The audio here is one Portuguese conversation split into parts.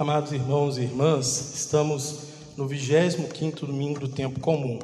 Amados irmãos e irmãs, estamos no 25º domingo do tempo comum.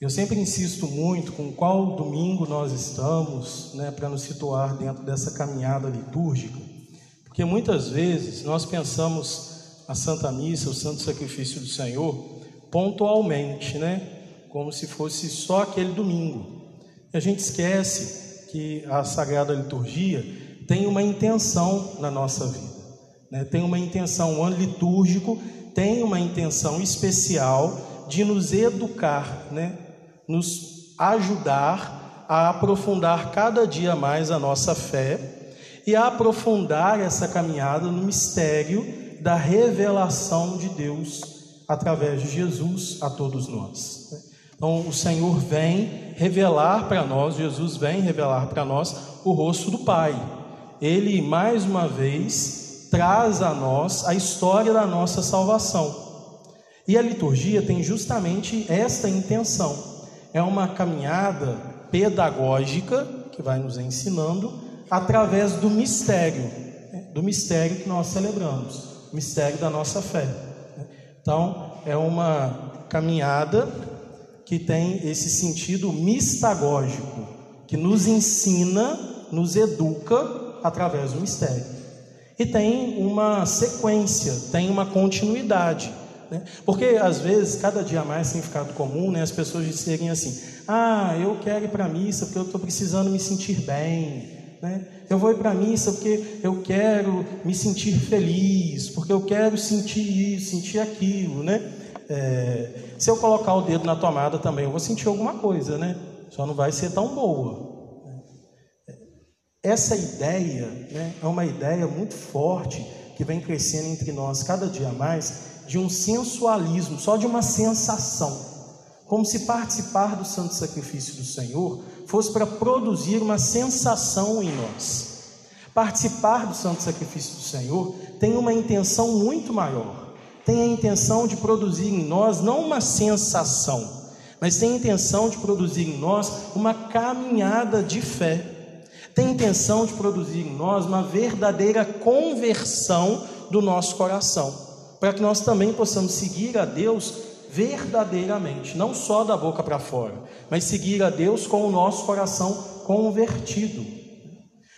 Eu sempre insisto muito com qual domingo nós estamos, né, para nos situar dentro dessa caminhada litúrgica, porque muitas vezes nós pensamos a Santa Missa, o Santo Sacrifício do Senhor, pontualmente, né, como se fosse só aquele domingo. E a gente esquece que a Sagrada Liturgia tem uma intenção na nossa vida né, tem uma intenção, o ano litúrgico tem uma intenção especial de nos educar, né, nos ajudar a aprofundar cada dia mais a nossa fé e a aprofundar essa caminhada no mistério da revelação de Deus através de Jesus a todos nós. Né. Então, o Senhor vem revelar para nós, Jesus vem revelar para nós o rosto do Pai. Ele, mais uma vez, traz a nós a história da nossa salvação. E a liturgia tem justamente esta intenção. É uma caminhada pedagógica que vai nos ensinando através do mistério, né? do mistério que nós celebramos, mistério da nossa fé. Né? Então, é uma caminhada que tem esse sentido mistagógico, que nos ensina, nos educa através do mistério e tem uma sequência, tem uma continuidade. Né? Porque às vezes, cada dia mais tem ficado comum né, as pessoas dizerem assim: Ah, eu quero ir para a missa porque eu estou precisando me sentir bem. Né? Eu vou ir para a missa porque eu quero me sentir feliz, porque eu quero sentir isso, sentir aquilo. Né? É, se eu colocar o dedo na tomada também, eu vou sentir alguma coisa, né? só não vai ser tão boa. Essa ideia né, é uma ideia muito forte que vem crescendo entre nós cada dia mais de um sensualismo, só de uma sensação. Como se participar do santo sacrifício do Senhor fosse para produzir uma sensação em nós. Participar do santo sacrifício do Senhor tem uma intenção muito maior. Tem a intenção de produzir em nós não uma sensação, mas tem a intenção de produzir em nós uma caminhada de fé tem intenção de produzir em nós uma verdadeira conversão do nosso coração, para que nós também possamos seguir a Deus verdadeiramente, não só da boca para fora, mas seguir a Deus com o nosso coração convertido.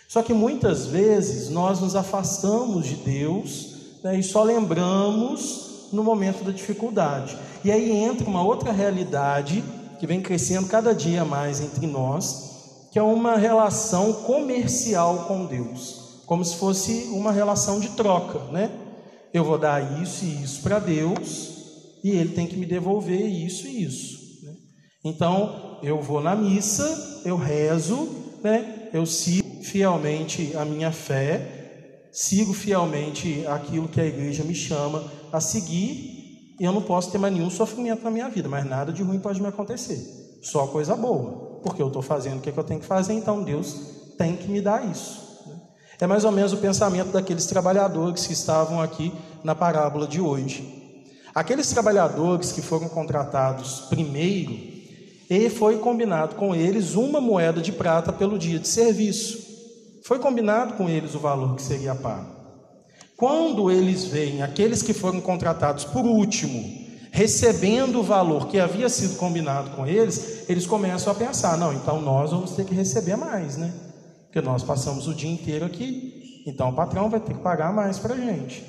Só que muitas vezes nós nos afastamos de Deus né, e só lembramos no momento da dificuldade. E aí entra uma outra realidade que vem crescendo cada dia mais entre nós, que é uma relação comercial com Deus, como se fosse uma relação de troca, né? Eu vou dar isso e isso para Deus e Ele tem que me devolver isso e isso. Né? Então eu vou na missa, eu rezo, né? Eu sigo fielmente a minha fé, sigo fielmente aquilo que a igreja me chama a seguir e eu não posso ter mais nenhum sofrimento na minha vida, mas nada de ruim pode me acontecer, só coisa boa porque eu estou fazendo o que, é que eu tenho que fazer, então Deus tem que me dar isso. É mais ou menos o pensamento daqueles trabalhadores que estavam aqui na parábola de hoje. Aqueles trabalhadores que foram contratados primeiro, e foi combinado com eles uma moeda de prata pelo dia de serviço. Foi combinado com eles o valor que seria pago. Quando eles veem aqueles que foram contratados por último, recebendo o valor que havia sido combinado com eles, eles começam a pensar: não, então nós vamos ter que receber mais, né? Porque nós passamos o dia inteiro aqui, então o patrão vai ter que pagar mais para a gente.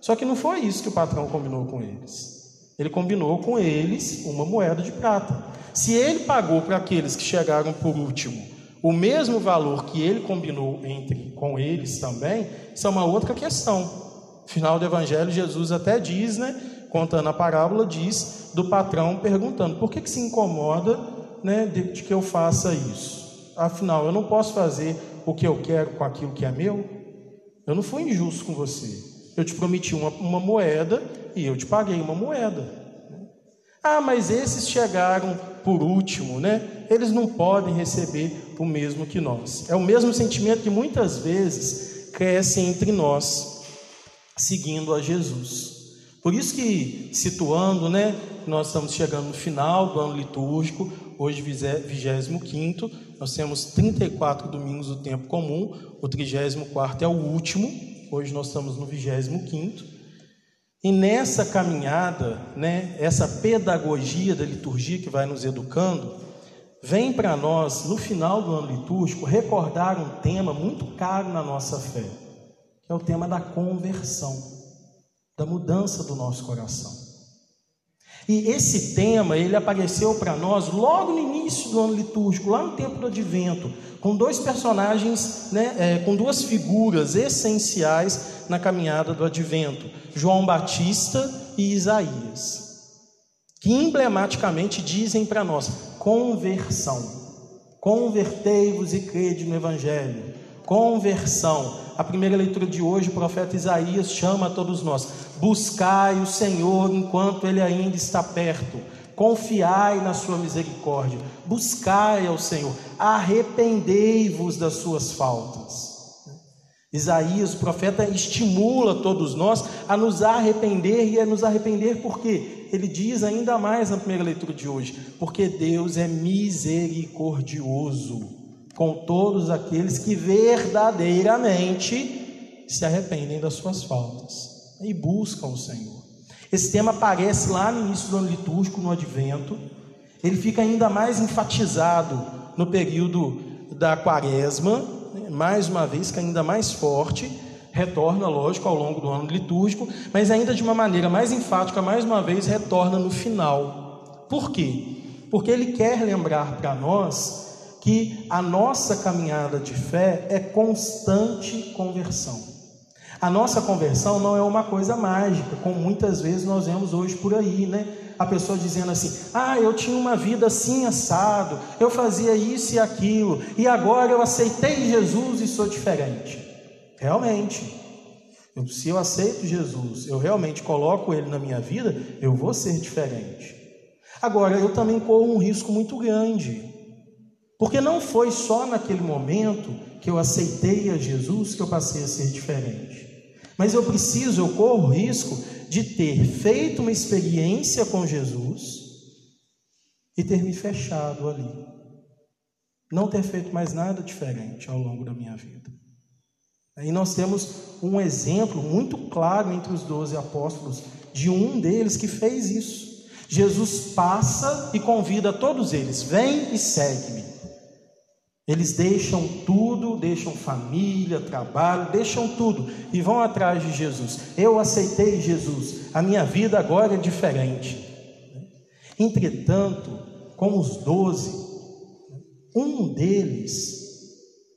Só que não foi isso que o patrão combinou com eles. Ele combinou com eles uma moeda de prata. Se ele pagou para aqueles que chegaram por último o mesmo valor que ele combinou entre com eles também, isso é uma outra questão. Final do Evangelho, Jesus até diz, né? Contando a parábola, diz do patrão perguntando: por que, que se incomoda né, de, de que eu faça isso? Afinal, eu não posso fazer o que eu quero com aquilo que é meu? Eu não fui injusto com você. Eu te prometi uma, uma moeda e eu te paguei uma moeda. Ah, mas esses chegaram por último, né? Eles não podem receber o mesmo que nós. É o mesmo sentimento que muitas vezes cresce entre nós, seguindo a Jesus. Por isso que, situando, né, nós estamos chegando no final do ano litúrgico, hoje 25, nós temos 34 domingos do tempo comum, o 34 é o último, hoje nós estamos no 25 e nessa caminhada, né, essa pedagogia da liturgia que vai nos educando, vem para nós, no final do ano litúrgico, recordar um tema muito caro na nossa fé, que é o tema da conversão, da mudança do nosso coração. E esse tema, ele apareceu para nós logo no início do ano litúrgico, lá no tempo do advento, com dois personagens, né, é, com duas figuras essenciais na caminhada do advento: João Batista e Isaías, que emblematicamente dizem para nós: conversão. Convertei-vos e crede no Evangelho. Conversão. A primeira leitura de hoje, o profeta Isaías chama a todos nós: buscai o Senhor enquanto ele ainda está perto, confiai na sua misericórdia, buscai ao Senhor, arrependei-vos das suas faltas. Isaías, o profeta, estimula todos nós a nos arrepender e a nos arrepender porque ele diz ainda mais na primeira leitura de hoje: porque Deus é misericordioso com todos aqueles que verdadeiramente se arrependem das suas faltas e buscam o Senhor. Esse tema aparece lá no início do ano litúrgico, no advento, ele fica ainda mais enfatizado no período da quaresma, né? mais uma vez, que ainda mais forte, retorna, lógico, ao longo do ano litúrgico, mas ainda de uma maneira mais enfática, mais uma vez, retorna no final. Por quê? Porque ele quer lembrar para nós que a nossa caminhada de fé é constante conversão. A nossa conversão não é uma coisa mágica, como muitas vezes nós vemos hoje por aí, né? A pessoa dizendo assim: ah, eu tinha uma vida assim assado, eu fazia isso e aquilo, e agora eu aceitei Jesus e sou diferente. Realmente, eu, se eu aceito Jesus, eu realmente coloco Ele na minha vida, eu vou ser diferente. Agora, eu também corro um risco muito grande, porque não foi só naquele momento que eu aceitei a Jesus que eu passei a ser diferente. Mas eu preciso, eu corro o risco de ter feito uma experiência com Jesus e ter me fechado ali. Não ter feito mais nada diferente ao longo da minha vida. Aí nós temos um exemplo muito claro entre os doze apóstolos de um deles que fez isso. Jesus passa e convida todos eles: vem e segue-me. Eles deixam tudo, deixam família, trabalho, deixam tudo e vão atrás de Jesus. Eu aceitei Jesus, a minha vida agora é diferente. Entretanto, com os doze, um deles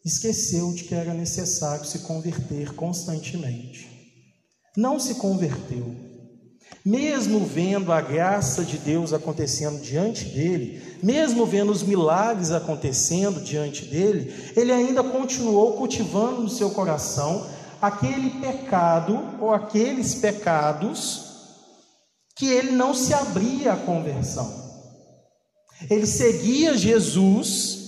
esqueceu de que era necessário se converter constantemente. Não se converteu mesmo vendo a graça de Deus acontecendo diante dele, mesmo vendo os milagres acontecendo diante dele, ele ainda continuou cultivando no seu coração aquele pecado ou aqueles pecados que ele não se abria à conversão. Ele seguia Jesus,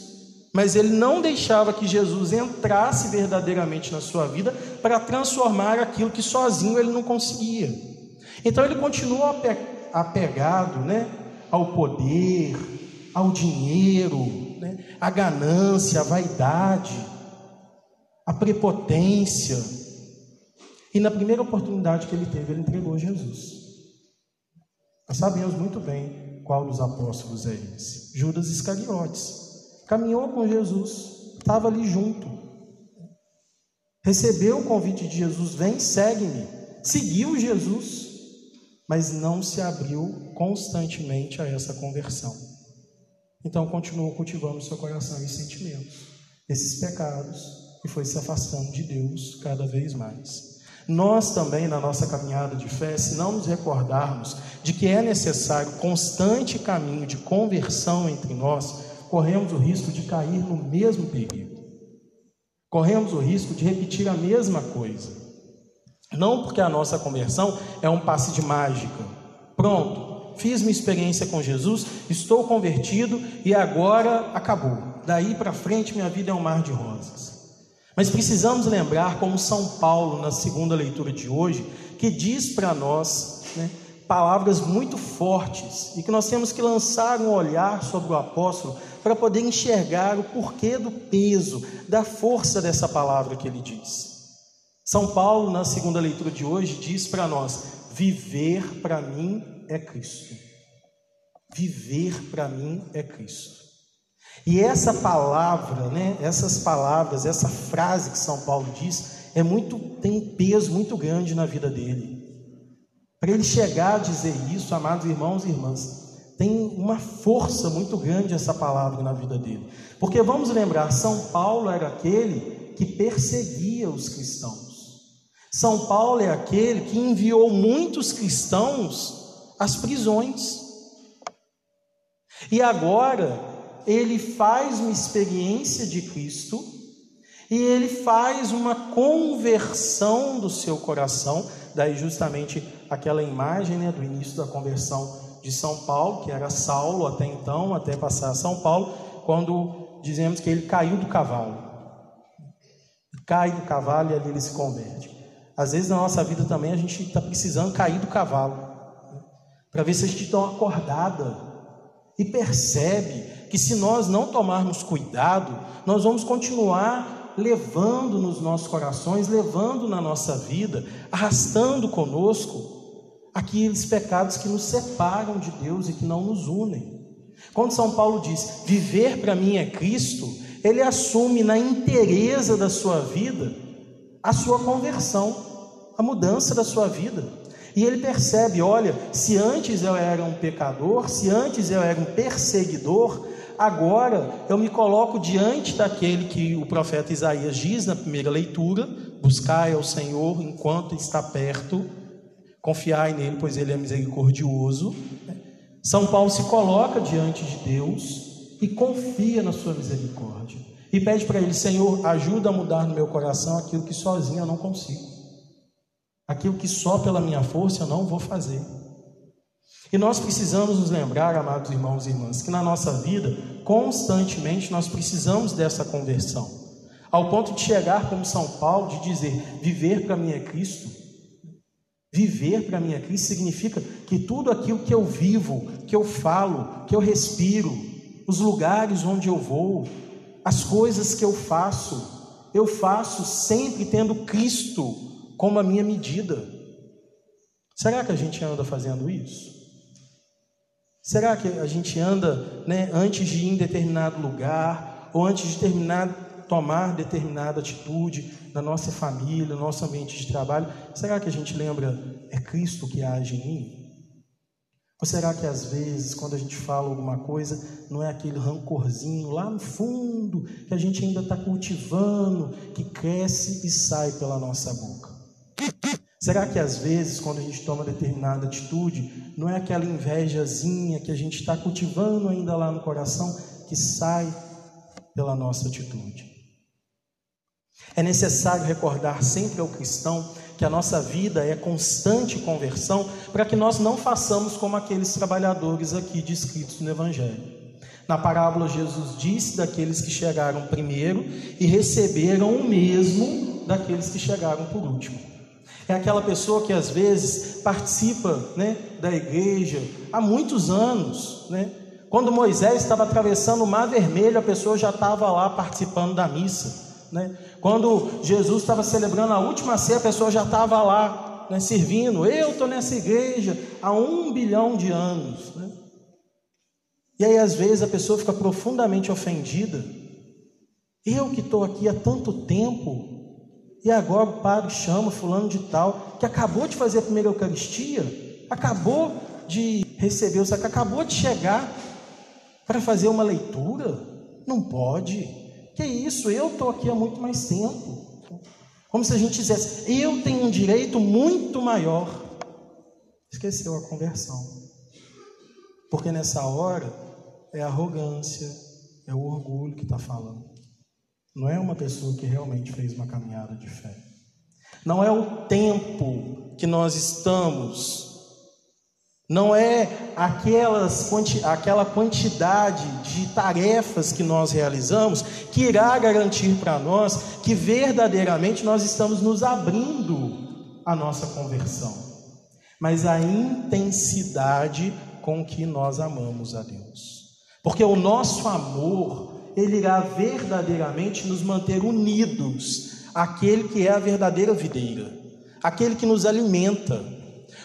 mas ele não deixava que Jesus entrasse verdadeiramente na sua vida para transformar aquilo que sozinho ele não conseguia. Então ele continua apegado né, ao poder, ao dinheiro, né, à ganância, à vaidade, à prepotência. E na primeira oportunidade que ele teve, ele entregou Jesus. Nós sabemos muito bem qual dos apóstolos é esse. Judas Iscariotes. Caminhou com Jesus, estava ali junto. Recebeu o convite de Jesus: vem, segue-me. Seguiu Jesus mas não se abriu constantemente a essa conversão. Então continuou cultivando seu coração e sentimentos, esses pecados, e foi se afastando de Deus cada vez mais. Nós também, na nossa caminhada de fé, se não nos recordarmos de que é necessário constante caminho de conversão entre nós, corremos o risco de cair no mesmo perigo. Corremos o risco de repetir a mesma coisa. Não porque a nossa conversão é um passe de mágica. Pronto, fiz minha experiência com Jesus, estou convertido e agora acabou. Daí para frente minha vida é um mar de rosas. Mas precisamos lembrar, como São Paulo, na segunda leitura de hoje, que diz para nós né, palavras muito fortes e que nós temos que lançar um olhar sobre o apóstolo para poder enxergar o porquê do peso, da força dessa palavra que ele diz. São Paulo, na segunda leitura de hoje, diz para nós: viver para mim é Cristo. Viver para mim é Cristo. E essa palavra, né, essas palavras, essa frase que São Paulo diz, é muito tem um peso muito grande na vida dele. Para ele chegar a dizer isso, amados irmãos e irmãs, tem uma força muito grande essa palavra na vida dele. Porque vamos lembrar, São Paulo era aquele que perseguia os cristãos. São Paulo é aquele que enviou muitos cristãos às prisões. E agora ele faz uma experiência de Cristo e ele faz uma conversão do seu coração, daí justamente aquela imagem né, do início da conversão de São Paulo, que era Saulo até então, até passar a São Paulo, quando dizemos que ele caiu do cavalo. Cai do cavalo e ali ele se converte. Às vezes na nossa vida também a gente está precisando cair do cavalo, né, para ver se a gente uma acordada e percebe que se nós não tomarmos cuidado, nós vamos continuar levando nos nossos corações, levando na nossa vida, arrastando conosco aqueles pecados que nos separam de Deus e que não nos unem. Quando São Paulo diz: "Viver para mim é Cristo", ele assume na inteireza da sua vida a sua conversão, a mudança da sua vida. E ele percebe: olha, se antes eu era um pecador, se antes eu era um perseguidor, agora eu me coloco diante daquele que o profeta Isaías diz na primeira leitura: buscai ao Senhor enquanto está perto, confiai nele, pois ele é misericordioso. São Paulo se coloca diante de Deus e confia na sua misericórdia. E pede para ele: Senhor, ajuda a mudar no meu coração aquilo que sozinho eu não consigo. Aquilo que só pela minha força eu não vou fazer. E nós precisamos nos lembrar, amados irmãos e irmãs, que na nossa vida, constantemente nós precisamos dessa conversão, ao ponto de chegar como São Paulo, de dizer: viver para mim é Cristo. Viver para mim é Cristo significa que tudo aquilo que eu vivo, que eu falo, que eu respiro, os lugares onde eu vou, as coisas que eu faço, eu faço sempre tendo Cristo como a minha medida. Será que a gente anda fazendo isso? Será que a gente anda, né, antes de ir em determinado lugar, ou antes de terminar, tomar determinada atitude na nossa família, no nosso ambiente de trabalho, será que a gente lembra, é Cristo que age em mim? Ou será que às vezes, quando a gente fala alguma coisa, não é aquele rancorzinho lá no fundo, que a gente ainda está cultivando, que cresce e sai pela nossa boca? Será que às vezes, quando a gente toma determinada atitude, não é aquela invejazinha que a gente está cultivando ainda lá no coração que sai pela nossa atitude? É necessário recordar sempre ao cristão que a nossa vida é constante conversão para que nós não façamos como aqueles trabalhadores aqui descritos no Evangelho. Na parábola, Jesus disse daqueles que chegaram primeiro e receberam o mesmo daqueles que chegaram por último. É aquela pessoa que às vezes participa né, da igreja há muitos anos. Né? Quando Moisés estava atravessando o Mar Vermelho, a pessoa já estava lá participando da missa. Né? Quando Jesus estava celebrando a última ceia, a pessoa já estava lá né, servindo. Eu estou nessa igreja há um bilhão de anos. Né? E aí, às vezes, a pessoa fica profundamente ofendida. Eu que estou aqui há tanto tempo, e agora o padre chama fulano de tal, que acabou de fazer a primeira Eucaristia, acabou de receber o sacramento, acabou de chegar para fazer uma leitura. Não pode. Que isso? Eu estou aqui há muito mais tempo. Como se a gente dissesse, eu tenho um direito muito maior. Esqueceu a conversão. Porque nessa hora é a arrogância, é o orgulho que está falando. Não é uma pessoa que realmente fez uma caminhada de fé. Não é o tempo que nós estamos. Não é aquelas, aquela quantidade de tarefas que nós realizamos que irá garantir para nós que verdadeiramente nós estamos nos abrindo à nossa conversão, mas a intensidade com que nós amamos a Deus. Porque o nosso amor ele irá verdadeiramente nos manter unidos aquele que é a verdadeira videira, aquele que nos alimenta.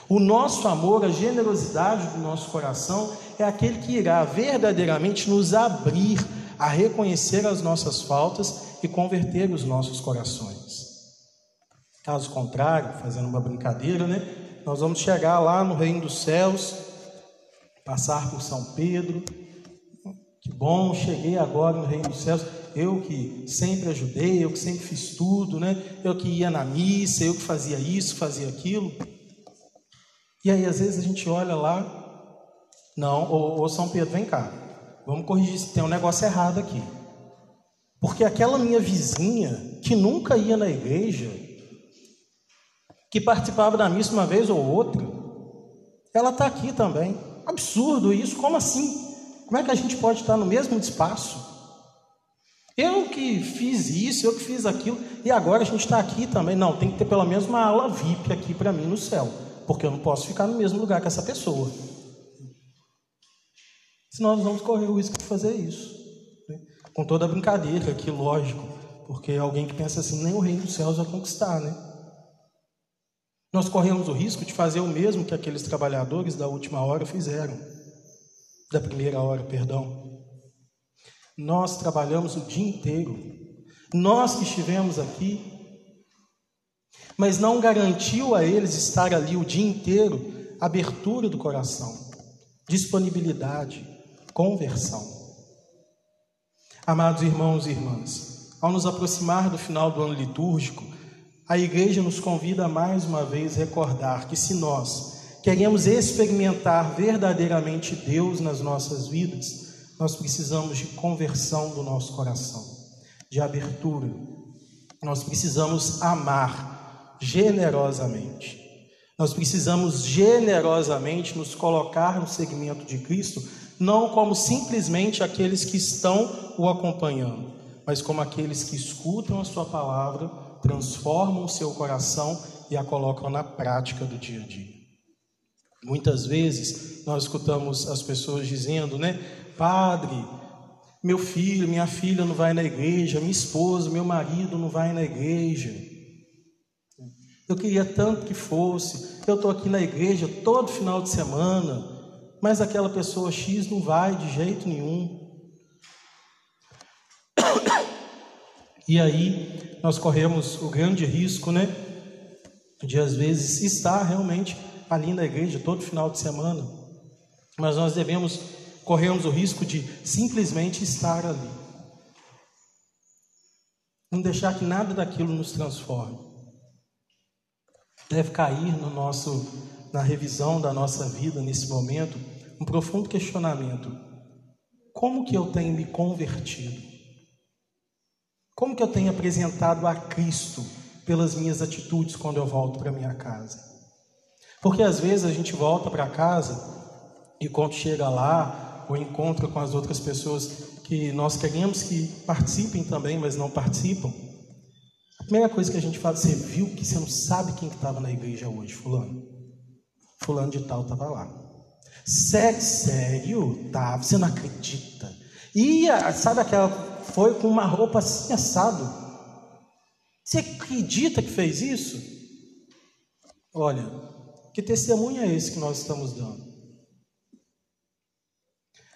O nosso amor, a generosidade do nosso coração é aquele que irá verdadeiramente nos abrir a reconhecer as nossas faltas e converter os nossos corações. Caso contrário, fazendo uma brincadeira, né? Nós vamos chegar lá no reino dos céus, passar por São Pedro. Que bom, cheguei agora no reino dos céus. Eu que sempre ajudei, eu que sempre fiz tudo, né? Eu que ia na missa, eu que fazia isso, fazia aquilo. E aí, às vezes, a gente olha lá, não, ô, ô São Pedro, vem cá, vamos corrigir se tem um negócio errado aqui. Porque aquela minha vizinha, que nunca ia na igreja, que participava da missa uma vez ou outra, ela está aqui também. Absurdo isso, como assim? Como é que a gente pode estar no mesmo espaço? Eu que fiz isso, eu que fiz aquilo, e agora a gente está aqui também. Não, tem que ter pelo menos uma aula VIP aqui para mim no céu, porque eu não posso ficar no mesmo lugar que essa pessoa. Senão nós vamos correr o risco de fazer isso. Com toda a brincadeira aqui, lógico, porque alguém que pensa assim, nem o reino dos céus vai conquistar, né? Nós corremos o risco de fazer o mesmo que aqueles trabalhadores da última hora fizeram, da primeira hora, perdão. Nós trabalhamos o dia inteiro, nós que estivemos aqui, mas não garantiu a eles estar ali o dia inteiro abertura do coração, disponibilidade, conversão. Amados irmãos e irmãs, ao nos aproximar do final do ano litúrgico, a igreja nos convida mais uma vez a recordar que se nós queremos experimentar verdadeiramente Deus nas nossas vidas, nós precisamos de conversão do nosso coração, de abertura. Nós precisamos amar generosamente. Nós precisamos generosamente nos colocar no segmento de Cristo não como simplesmente aqueles que estão o acompanhando, mas como aqueles que escutam a sua palavra, transformam o seu coração e a colocam na prática do dia a dia. Muitas vezes nós escutamos as pessoas dizendo, né, Padre, meu filho, minha filha não vai na igreja, minha esposa, meu marido não vai na igreja. Eu queria tanto que fosse. Eu estou aqui na igreja todo final de semana mas aquela pessoa X não vai de jeito nenhum. E aí nós corremos o grande risco, né, de às vezes estar realmente ali na igreja todo final de semana, mas nós devemos corremos o risco de simplesmente estar ali. Não deixar que nada daquilo nos transforme. Deve cair no nosso na revisão da nossa vida nesse momento, um profundo questionamento. Como que eu tenho me convertido? Como que eu tenho apresentado a Cristo pelas minhas atitudes quando eu volto para minha casa? Porque às vezes a gente volta para casa e quando chega lá ou encontra com as outras pessoas que nós queremos que participem também, mas não participam, primeira coisa que a gente fala, você viu que você não sabe quem estava na igreja hoje, fulano? Fulano de tal estava lá. Sério, sério? Tá, você não acredita. E sabe aquela. Foi com uma roupa assim assado. Você acredita que fez isso? Olha, que testemunho é esse que nós estamos dando?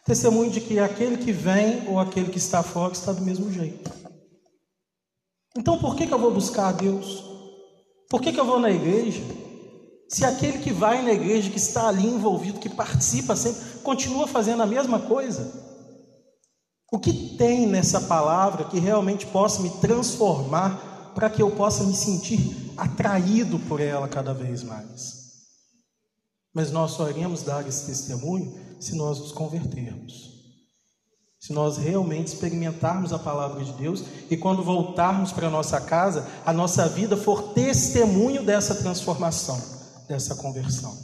Testemunho de que aquele que vem ou aquele que está fora está do mesmo jeito. Então por que, que eu vou buscar a Deus? Por que, que eu vou na igreja? Se aquele que vai na igreja, que está ali envolvido, que participa sempre, continua fazendo a mesma coisa, o que tem nessa palavra que realmente possa me transformar para que eu possa me sentir atraído por ela cada vez mais? Mas nós só iremos dar esse testemunho se nós nos convertermos. Se nós realmente experimentarmos a palavra de Deus e quando voltarmos para a nossa casa, a nossa vida for testemunho dessa transformação dessa conversão.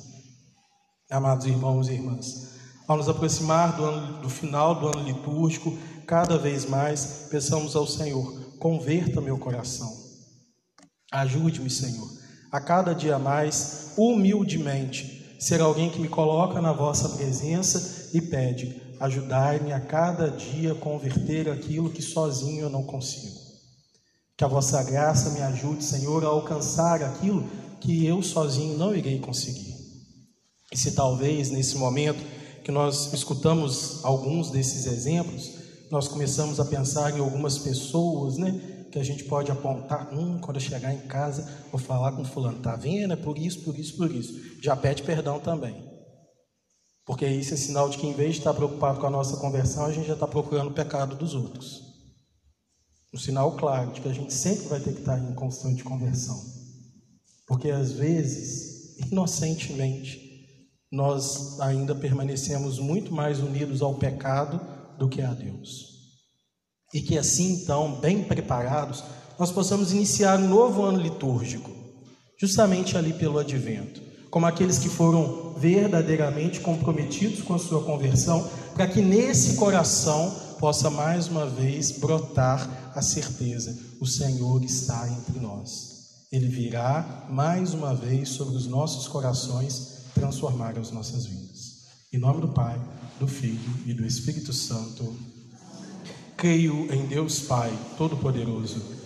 Amados irmãos e irmãs, ao nos aproximar do, ano, do final do ano litúrgico, cada vez mais peçamos ao Senhor: converta meu coração. Ajude-me, Senhor, a cada dia mais, humildemente, ser alguém que me coloca na vossa presença e pede: ajudai-me a cada dia converter aquilo que sozinho eu não consigo. Que a vossa graça me ajude, Senhor, a alcançar aquilo que eu sozinho não irei conseguir. E se talvez nesse momento que nós escutamos alguns desses exemplos, nós começamos a pensar em algumas pessoas, né? Que a gente pode apontar, hum, quando eu chegar em casa, vou falar com fulano, tá vendo? É por isso, por isso, por isso. Já pede perdão também. Porque isso é sinal de que, em vez de estar preocupado com a nossa conversão, a gente já está procurando o pecado dos outros. Um sinal claro de que a gente sempre vai ter que estar em constante conversão. Porque às vezes, inocentemente, nós ainda permanecemos muito mais unidos ao pecado do que a Deus. E que assim, então, bem preparados, nós possamos iniciar um novo ano litúrgico, justamente ali pelo advento, como aqueles que foram verdadeiramente comprometidos com a sua conversão, para que nesse coração possa mais uma vez brotar a certeza: o Senhor está entre nós. Ele virá mais uma vez sobre os nossos corações transformar as nossas vidas. Em nome do Pai, do Filho e do Espírito Santo, creio em Deus Pai Todo-Poderoso.